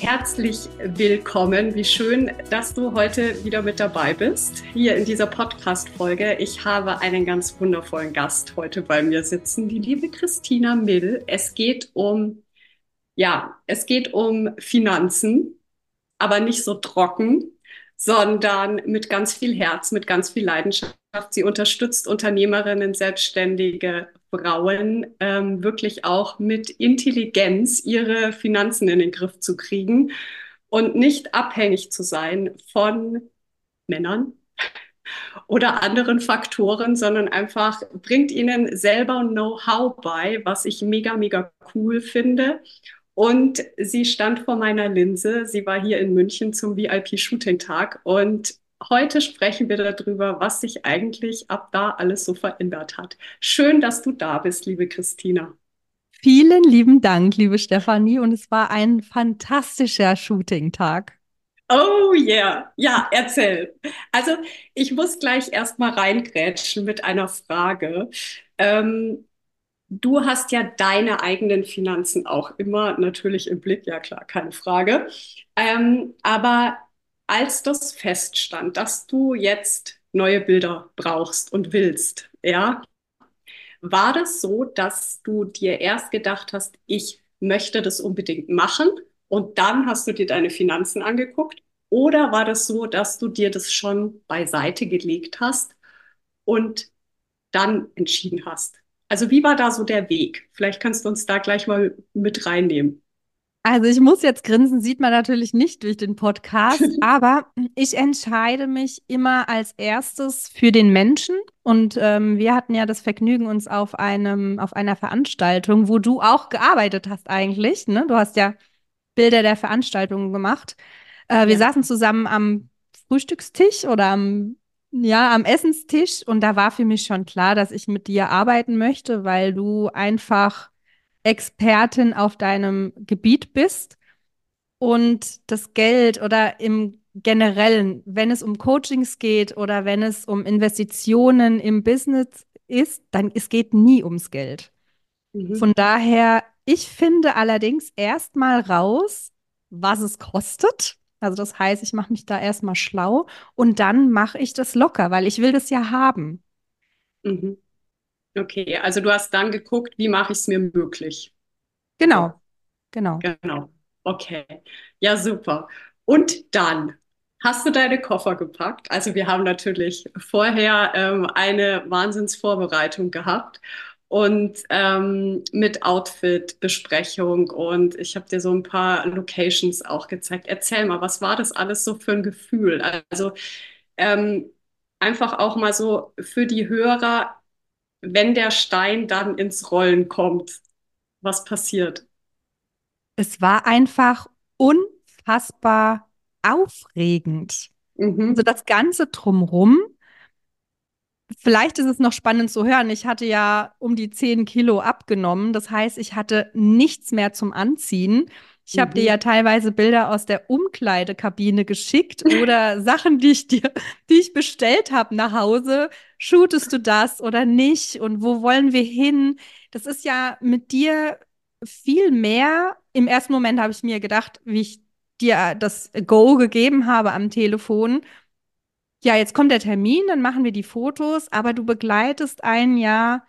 Herzlich willkommen. Wie schön, dass du heute wieder mit dabei bist, hier in dieser Podcast-Folge. Ich habe einen ganz wundervollen Gast heute bei mir sitzen, die liebe Christina Mill. Es geht um, ja, es geht um Finanzen, aber nicht so trocken, sondern mit ganz viel Herz, mit ganz viel Leidenschaft. Sie unterstützt Unternehmerinnen, Selbstständige, Frauen ähm, wirklich auch mit Intelligenz ihre Finanzen in den Griff zu kriegen und nicht abhängig zu sein von Männern oder anderen Faktoren, sondern einfach bringt ihnen selber Know-how bei, was ich mega, mega cool finde. Und sie stand vor meiner Linse. Sie war hier in München zum VIP-Shooting-Tag und Heute sprechen wir darüber, was sich eigentlich ab da alles so verändert hat. Schön, dass du da bist, liebe Christina. Vielen lieben Dank, liebe Stefanie. Und es war ein fantastischer Shooting-Tag. Oh yeah, ja, erzähl. Also ich muss gleich erstmal reingrätschen mit einer Frage. Ähm, du hast ja deine eigenen Finanzen auch immer natürlich im Blick, ja klar, keine Frage. Ähm, aber als das feststand, dass du jetzt neue Bilder brauchst und willst, ja, war das so, dass du dir erst gedacht hast, ich möchte das unbedingt machen und dann hast du dir deine Finanzen angeguckt? Oder war das so, dass du dir das schon beiseite gelegt hast und dann entschieden hast? Also wie war da so der Weg? Vielleicht kannst du uns da gleich mal mit reinnehmen. Also ich muss jetzt grinsen, sieht man natürlich nicht durch den Podcast, aber ich entscheide mich immer als erstes für den Menschen. Und ähm, wir hatten ja das Vergnügen, uns auf einem, auf einer Veranstaltung, wo du auch gearbeitet hast eigentlich. Ne? Du hast ja Bilder der Veranstaltung gemacht. Äh, wir ja. saßen zusammen am Frühstückstisch oder am, ja, am Essenstisch und da war für mich schon klar, dass ich mit dir arbeiten möchte, weil du einfach Expertin auf deinem Gebiet bist und das Geld oder im Generellen, wenn es um Coachings geht oder wenn es um Investitionen im Business ist, dann es geht nie ums Geld. Mhm. Von daher, ich finde allerdings erstmal raus, was es kostet. Also das heißt, ich mache mich da erstmal schlau und dann mache ich das locker, weil ich will das ja haben. Mhm. Okay, also du hast dann geguckt, wie mache ich es mir möglich? Genau, genau. Genau. Okay. Ja, super. Und dann hast du deine Koffer gepackt. Also wir haben natürlich vorher ähm, eine Wahnsinnsvorbereitung gehabt und ähm, mit Outfit-Besprechung und ich habe dir so ein paar Locations auch gezeigt. Erzähl mal, was war das alles so für ein Gefühl? Also ähm, einfach auch mal so für die Hörer, wenn der Stein dann ins Rollen kommt, was passiert? Es war einfach unfassbar aufregend. Mhm. Also das Ganze drumrum. Vielleicht ist es noch spannend zu hören. Ich hatte ja um die 10 Kilo abgenommen. Das heißt, ich hatte nichts mehr zum Anziehen. Ich habe dir mhm. ja teilweise Bilder aus der Umkleidekabine geschickt oder Sachen, die ich dir, die ich bestellt habe nach Hause. Shootest du das oder nicht? Und wo wollen wir hin? Das ist ja mit dir viel mehr. Im ersten Moment habe ich mir gedacht, wie ich dir das Go gegeben habe am Telefon. Ja, jetzt kommt der Termin, dann machen wir die Fotos, aber du begleitest ein Jahr.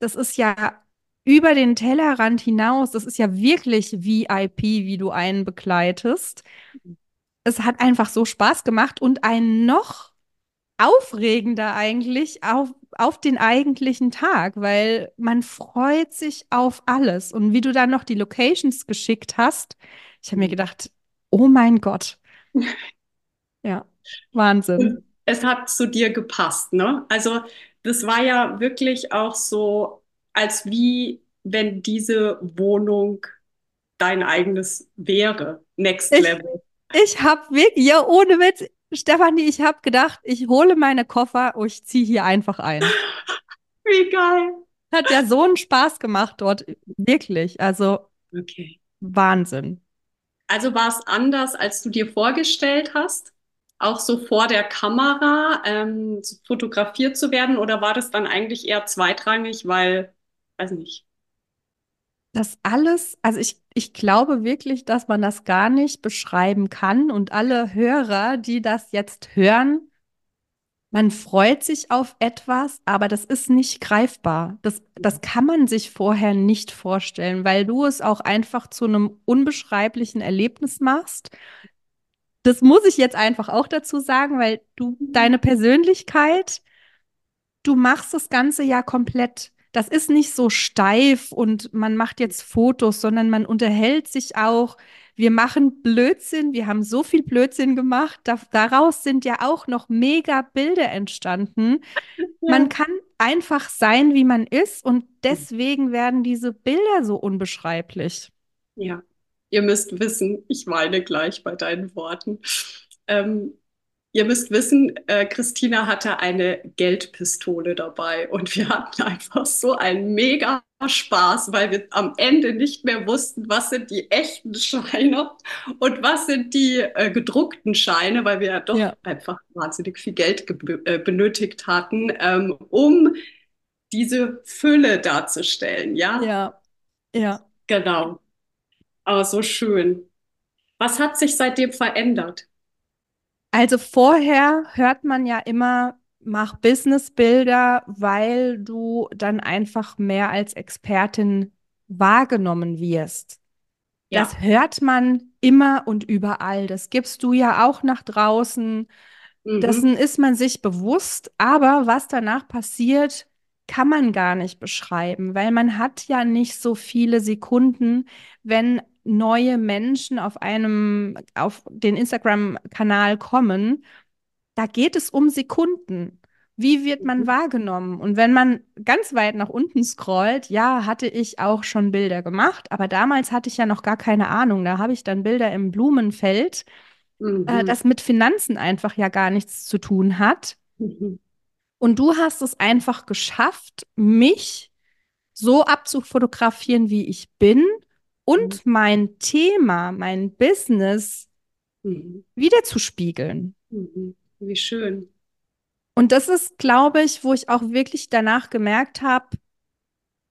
Das ist ja über den Tellerrand hinaus, das ist ja wirklich VIP, wie du einen begleitest. Es hat einfach so Spaß gemacht und ein noch aufregender eigentlich auf, auf den eigentlichen Tag, weil man freut sich auf alles. Und wie du dann noch die Locations geschickt hast, ich habe mir gedacht, oh mein Gott. Ja, Wahnsinn. Es hat zu dir gepasst, ne? Also das war ja wirklich auch so als wie wenn diese Wohnung dein eigenes wäre. Next Level. Ich, ich habe wirklich, ja, ohne Witz, Stefanie, ich habe gedacht, ich hole meine Koffer und ich ziehe hier einfach ein. Wie geil. Hat ja so einen Spaß gemacht dort, wirklich. Also okay. Wahnsinn. Also war es anders, als du dir vorgestellt hast? Auch so vor der Kamera ähm, fotografiert zu werden? Oder war das dann eigentlich eher zweitrangig, weil, weiß nicht, das alles, also ich, ich glaube wirklich, dass man das gar nicht beschreiben kann. Und alle Hörer, die das jetzt hören, man freut sich auf etwas, aber das ist nicht greifbar. Das, das kann man sich vorher nicht vorstellen, weil du es auch einfach zu einem unbeschreiblichen Erlebnis machst. Das muss ich jetzt einfach auch dazu sagen, weil du deine Persönlichkeit, du machst das Ganze ja komplett das ist nicht so steif und man macht jetzt Fotos, sondern man unterhält sich auch. Wir machen Blödsinn, wir haben so viel Blödsinn gemacht. Da, daraus sind ja auch noch mega Bilder entstanden. Ja. Man kann einfach sein, wie man ist und deswegen werden diese Bilder so unbeschreiblich. Ja, ihr müsst wissen, ich weine gleich bei deinen Worten. Ähm, Ihr müsst wissen, äh, Christina hatte eine Geldpistole dabei und wir hatten einfach so einen mega Spaß, weil wir am Ende nicht mehr wussten, was sind die echten Scheine und was sind die äh, gedruckten Scheine, weil wir ja doch ja. einfach wahnsinnig viel Geld äh, benötigt hatten, ähm, um diese Fülle darzustellen. Ja, ja, ja. Genau. Aber so schön. Was hat sich seitdem verändert? Also vorher hört man ja immer, mach Businessbilder, weil du dann einfach mehr als Expertin wahrgenommen wirst. Ja. Das hört man immer und überall. Das gibst du ja auch nach draußen. Mhm. Dessen ist man sich bewusst. Aber was danach passiert, kann man gar nicht beschreiben, weil man hat ja nicht so viele Sekunden, wenn neue Menschen auf einem, auf den Instagram-Kanal kommen, da geht es um Sekunden. Wie wird man mhm. wahrgenommen? Und wenn man ganz weit nach unten scrollt, ja, hatte ich auch schon Bilder gemacht, aber damals hatte ich ja noch gar keine Ahnung. Da habe ich dann Bilder im Blumenfeld, äh, mhm. äh, das mit Finanzen einfach ja gar nichts zu tun hat. Mhm. Und du hast es einfach geschafft, mich so abzufotografieren, wie ich bin und mhm. mein Thema, mein Business mhm. wiederzuspiegeln. Mhm. Wie schön. Und das ist, glaube ich, wo ich auch wirklich danach gemerkt habe,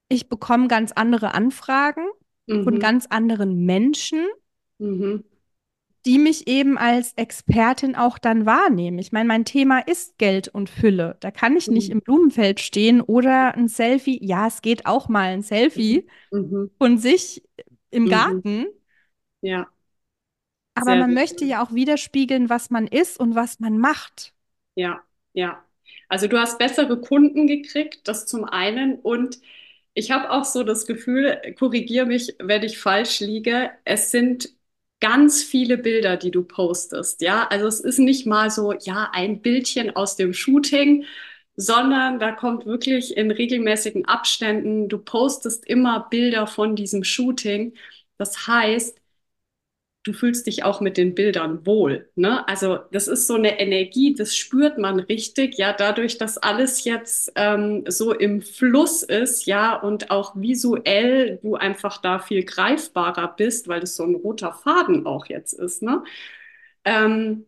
ich bekomme ganz andere Anfragen von mhm. ganz anderen Menschen, mhm. die mich eben als Expertin auch dann wahrnehmen. Ich meine, mein Thema ist Geld und Fülle. Da kann ich nicht mhm. im Blumenfeld stehen oder ein Selfie. Ja, es geht auch mal ein Selfie von sich im mhm. Garten. Ja. Aber Sehr man gut. möchte ja auch widerspiegeln, was man ist und was man macht. Ja, ja. Also du hast bessere Kunden gekriegt, das zum einen. Und ich habe auch so das Gefühl, korrigiere mich, wenn ich falsch liege, es sind ganz viele Bilder, die du postest. Ja, also es ist nicht mal so, ja, ein Bildchen aus dem Shooting, sondern da kommt wirklich in regelmäßigen Abständen, du postest immer Bilder von diesem Shooting. Das heißt, du fühlst dich auch mit den Bildern wohl. Ne? Also das ist so eine Energie, das spürt man richtig, ja, dadurch, dass alles jetzt ähm, so im Fluss ist, ja, und auch visuell du einfach da viel greifbarer bist, weil es so ein roter Faden auch jetzt ist, ne? Ähm,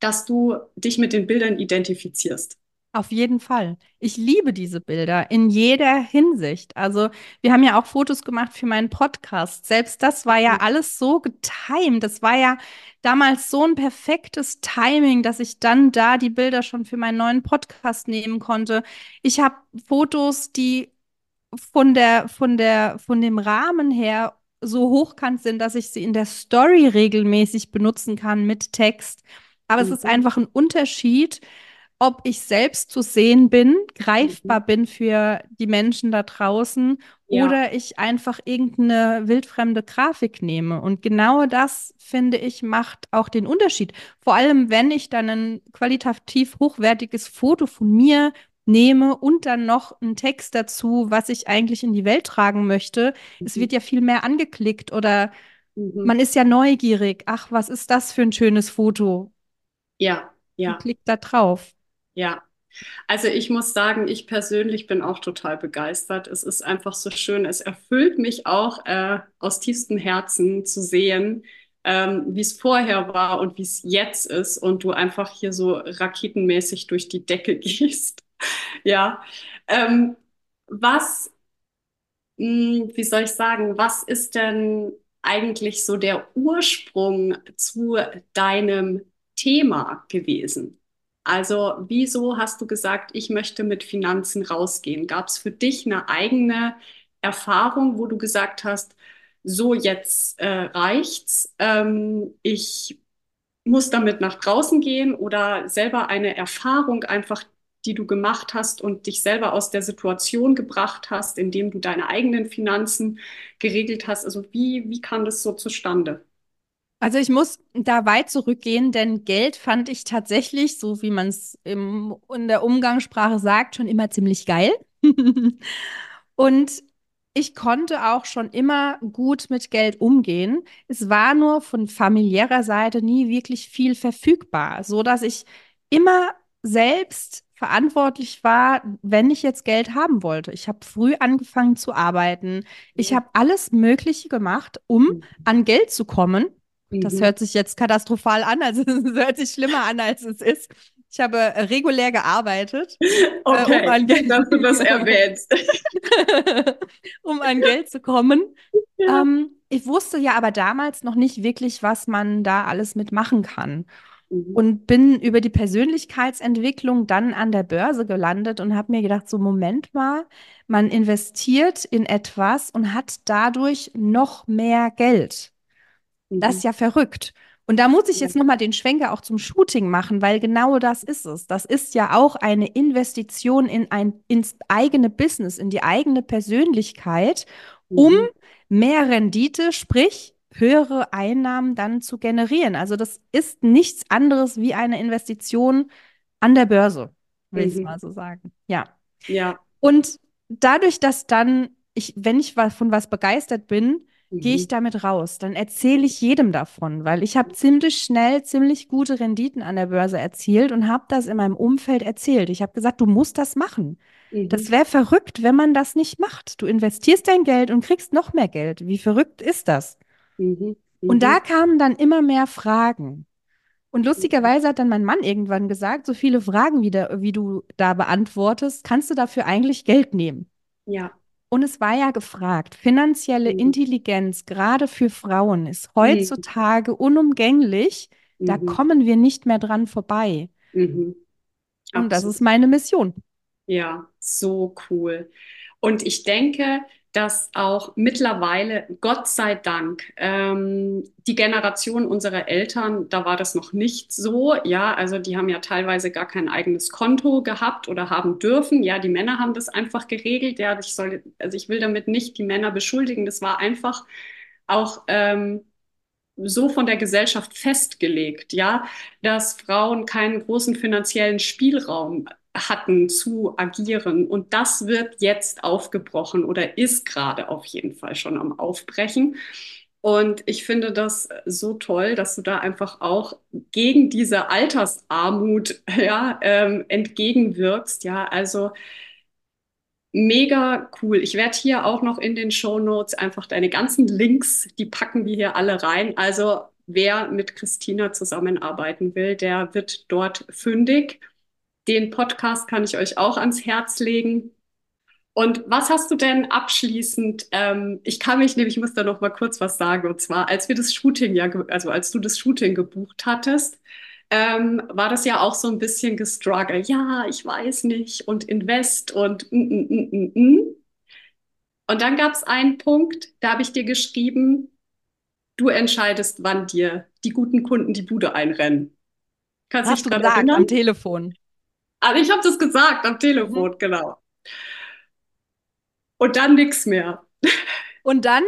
dass du dich mit den Bildern identifizierst. Auf jeden Fall. Ich liebe diese Bilder in jeder Hinsicht. Also, wir haben ja auch Fotos gemacht für meinen Podcast. Selbst das war ja alles so getimed. Das war ja damals so ein perfektes Timing, dass ich dann da die Bilder schon für meinen neuen Podcast nehmen konnte. Ich habe Fotos, die von der, von der, von dem Rahmen her so hochkant sind, dass ich sie in der Story regelmäßig benutzen kann mit Text. Aber mhm. es ist einfach ein Unterschied ob ich selbst zu sehen bin, greifbar mhm. bin für die Menschen da draußen ja. oder ich einfach irgendeine wildfremde Grafik nehme. Und genau das, finde ich, macht auch den Unterschied. Vor allem, wenn ich dann ein qualitativ hochwertiges Foto von mir nehme und dann noch einen Text dazu, was ich eigentlich in die Welt tragen möchte, mhm. es wird ja viel mehr angeklickt oder mhm. man ist ja neugierig. Ach, was ist das für ein schönes Foto? Ja, ja. Und klickt da drauf. Ja, also ich muss sagen, ich persönlich bin auch total begeistert. Es ist einfach so schön. Es erfüllt mich auch äh, aus tiefstem Herzen zu sehen, ähm, wie es vorher war und wie es jetzt ist und du einfach hier so raketenmäßig durch die Decke gehst. ja. Ähm, was, mh, hm, wie soll ich sagen, was ist denn eigentlich so der Ursprung zu deinem Thema gewesen? Also wieso hast du gesagt, ich möchte mit Finanzen rausgehen? Gab es für dich eine eigene Erfahrung, wo du gesagt hast, so jetzt äh, reicht's, ähm, ich muss damit nach draußen gehen oder selber eine Erfahrung einfach, die du gemacht hast und dich selber aus der Situation gebracht hast, indem du deine eigenen Finanzen geregelt hast. Also wie, wie kam das so zustande? Also ich muss da weit zurückgehen, denn Geld fand ich tatsächlich, so wie man es in der Umgangssprache sagt, schon immer ziemlich geil. Und ich konnte auch schon immer gut mit Geld umgehen. Es war nur von familiärer Seite nie wirklich viel verfügbar, so dass ich immer selbst verantwortlich war, wenn ich jetzt Geld haben wollte. Ich habe früh angefangen zu arbeiten. Ich habe alles Mögliche gemacht, um mhm. an Geld zu kommen. Das mhm. hört sich jetzt katastrophal an, also es hört sich schlimmer an, als es ist. Ich habe äh, regulär gearbeitet. Okay, äh, um Geld dass du das erwähnst. um an Geld zu kommen. Ja. Ähm, ich wusste ja aber damals noch nicht wirklich, was man da alles mitmachen kann. Mhm. Und bin über die Persönlichkeitsentwicklung dann an der Börse gelandet und habe mir gedacht, so Moment mal, man investiert in etwas und hat dadurch noch mehr Geld. Das ist mhm. ja verrückt. Und da muss ich jetzt nochmal den Schwenker auch zum Shooting machen, weil genau das ist es. Das ist ja auch eine Investition in ein, ins eigene Business, in die eigene Persönlichkeit, um mhm. mehr Rendite, sprich höhere Einnahmen dann zu generieren. Also das ist nichts anderes wie eine Investition an der Börse, will mhm. ich mal so sagen. Ja. Ja. Und dadurch, dass dann ich, wenn ich von was begeistert bin, mhm. gehe ich mhm. damit raus. Dann erzähle ich jedem davon, weil ich habe ziemlich schnell ziemlich gute Renditen an der Börse erzielt und habe das in meinem Umfeld erzählt. Ich habe gesagt, du musst das machen. Mhm. Das wäre verrückt, wenn man das nicht macht. Du investierst dein Geld und kriegst noch mehr Geld. Wie verrückt ist das? Mhm. Und da mhm. kamen dann immer mehr Fragen. Und lustigerweise hat dann mein Mann irgendwann gesagt, so viele Fragen, wie, da, wie du da beantwortest, kannst du dafür eigentlich Geld nehmen. Ja. Und es war ja gefragt, finanzielle mhm. Intelligenz, gerade für Frauen, ist mhm. heutzutage mhm. unumgänglich. Da mhm. kommen wir nicht mehr dran vorbei. Mhm. Und das ist meine Mission. Ja, so cool. Und ich denke, dass auch mittlerweile, Gott sei Dank, ähm, die Generation unserer Eltern, da war das noch nicht so. Ja, also die haben ja teilweise gar kein eigenes Konto gehabt oder haben dürfen. Ja, die Männer haben das einfach geregelt. Ja, ich soll, also ich will damit nicht die Männer beschuldigen. Das war einfach auch ähm, so von der Gesellschaft festgelegt, ja, dass Frauen keinen großen finanziellen Spielraum hatten zu agieren. Und das wird jetzt aufgebrochen oder ist gerade auf jeden Fall schon am Aufbrechen. Und ich finde das so toll, dass du da einfach auch gegen diese Altersarmut ja, ähm, entgegenwirkst. Ja, also mega cool. Ich werde hier auch noch in den Show Notes einfach deine ganzen Links, die packen wir hier alle rein. Also wer mit Christina zusammenarbeiten will, der wird dort fündig. Den Podcast kann ich euch auch ans Herz legen. Und was hast du denn abschließend? Ähm, ich kann mich nämlich, ich muss da noch mal kurz was sagen. Und zwar, als wir das Shooting ja, also als du das Shooting gebucht hattest, ähm, war das ja auch so ein bisschen gestruggle. Ja, ich weiß nicht und Invest und mm, mm, mm, mm. mm. und dann gab es einen Punkt, da habe ich dir geschrieben, du entscheidest, wann dir die guten Kunden die Bude einrennen. Kannst du dich daran erinnern? Am Telefon. Also ich habe das gesagt am Telefon, mhm. genau. Und dann nichts mehr. Und dann,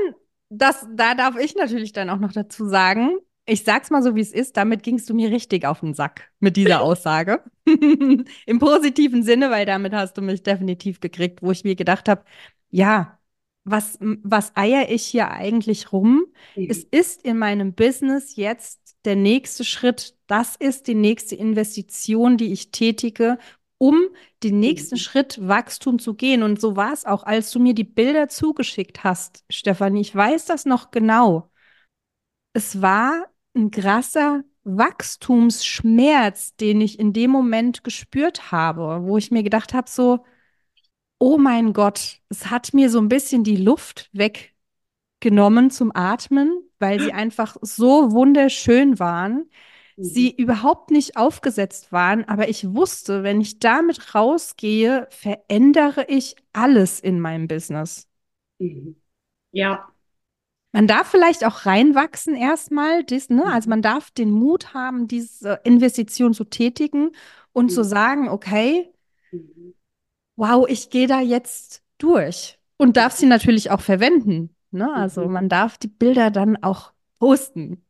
das, da darf ich natürlich dann auch noch dazu sagen, Ich sag's mal so, wie es ist. Damit gingst du mir richtig auf den Sack mit dieser Aussage. Im positiven Sinne, weil damit hast du mich definitiv gekriegt, wo ich mir gedacht habe, ja, was, was eier ich hier eigentlich rum? Mhm. Es ist in meinem Business jetzt der nächste Schritt. Das ist die nächste Investition, die ich tätige, um den nächsten mhm. Schritt Wachstum zu gehen. Und so war es auch, als du mir die Bilder zugeschickt hast, Stefanie. Ich weiß das noch genau. Es war ein krasser Wachstumsschmerz, den ich in dem Moment gespürt habe, wo ich mir gedacht habe, so, oh mein Gott, es hat mir so ein bisschen die Luft weggenommen zum Atmen, weil sie einfach so wunderschön waren. Sie überhaupt nicht aufgesetzt waren, aber ich wusste, wenn ich damit rausgehe, verändere ich alles in meinem Business. Mhm. Ja, man darf vielleicht auch reinwachsen erstmal, dies, ne? also mhm. man darf den Mut haben, diese Investition zu tätigen und mhm. zu sagen, okay, mhm. wow, ich gehe da jetzt durch und darf sie natürlich auch verwenden. Ne? Also mhm. man darf die Bilder dann auch posten.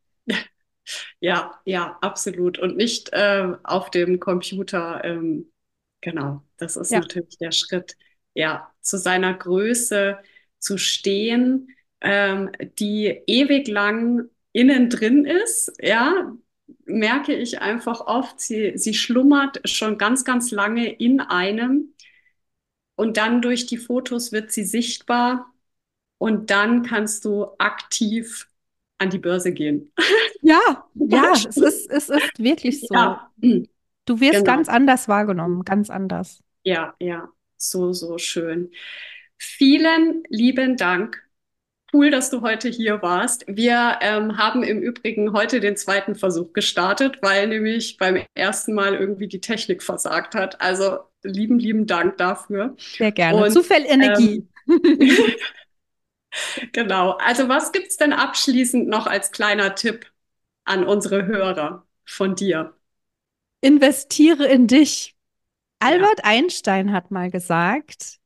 Ja, ja, absolut. Und nicht äh, auf dem Computer. Ähm, genau, das ist ja. natürlich der Schritt, ja, zu seiner Größe zu stehen ähm, die ewig lang innen drin ist, ja, merke ich einfach oft, sie, sie schlummert schon ganz, ganz lange in einem und dann durch die Fotos wird sie sichtbar und dann kannst du aktiv an die Börse gehen. Ja, ja, es ist, es ist wirklich so. Ja. Du wirst genau. ganz anders wahrgenommen, ganz anders. Ja, ja, so, so schön. Vielen lieben Dank Cool, dass du heute hier warst. Wir ähm, haben im Übrigen heute den zweiten Versuch gestartet, weil nämlich beim ersten Mal irgendwie die Technik versagt hat. Also lieben, lieben Dank dafür. Sehr gerne. Und, Energie. Ähm, genau. Also was gibt es denn abschließend noch als kleiner Tipp an unsere Hörer von dir? Investiere in dich. Albert ja. Einstein hat mal gesagt,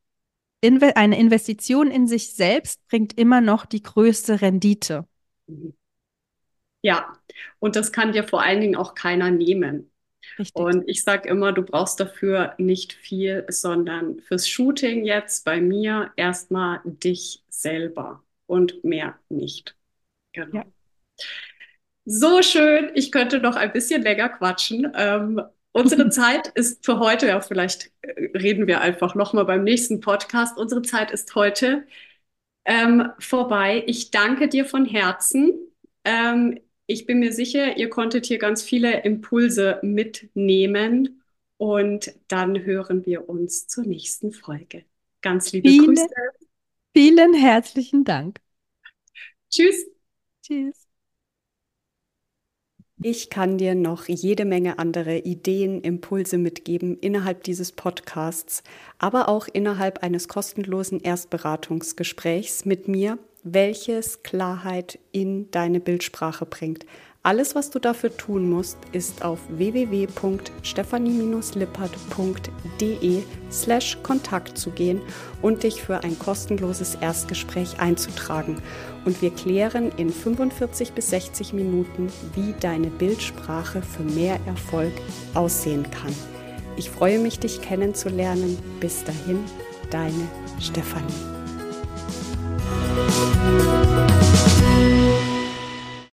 Inve eine Investition in sich selbst bringt immer noch die größte Rendite. Ja, und das kann dir vor allen Dingen auch keiner nehmen. Richtig. Und ich sage immer, du brauchst dafür nicht viel, sondern fürs Shooting jetzt bei mir erstmal dich selber und mehr nicht. Genau. Ja. So schön. Ich könnte noch ein bisschen länger quatschen. Ähm, Unsere Zeit ist für heute, ja, vielleicht äh, reden wir einfach nochmal beim nächsten Podcast. Unsere Zeit ist heute ähm, vorbei. Ich danke dir von Herzen. Ähm, ich bin mir sicher, ihr konntet hier ganz viele Impulse mitnehmen und dann hören wir uns zur nächsten Folge. Ganz liebe Viele, Grüße. Vielen herzlichen Dank. Tschüss. Tschüss. Ich kann dir noch jede Menge andere Ideen, Impulse mitgeben innerhalb dieses Podcasts, aber auch innerhalb eines kostenlosen Erstberatungsgesprächs mit mir, welches Klarheit in deine Bildsprache bringt. Alles, was du dafür tun musst, ist auf www.stefanie-lippert.de slash Kontakt zu gehen und dich für ein kostenloses Erstgespräch einzutragen. Und wir klären in 45 bis 60 Minuten, wie deine Bildsprache für mehr Erfolg aussehen kann. Ich freue mich, dich kennenzulernen. Bis dahin, deine Stefanie. Thank you.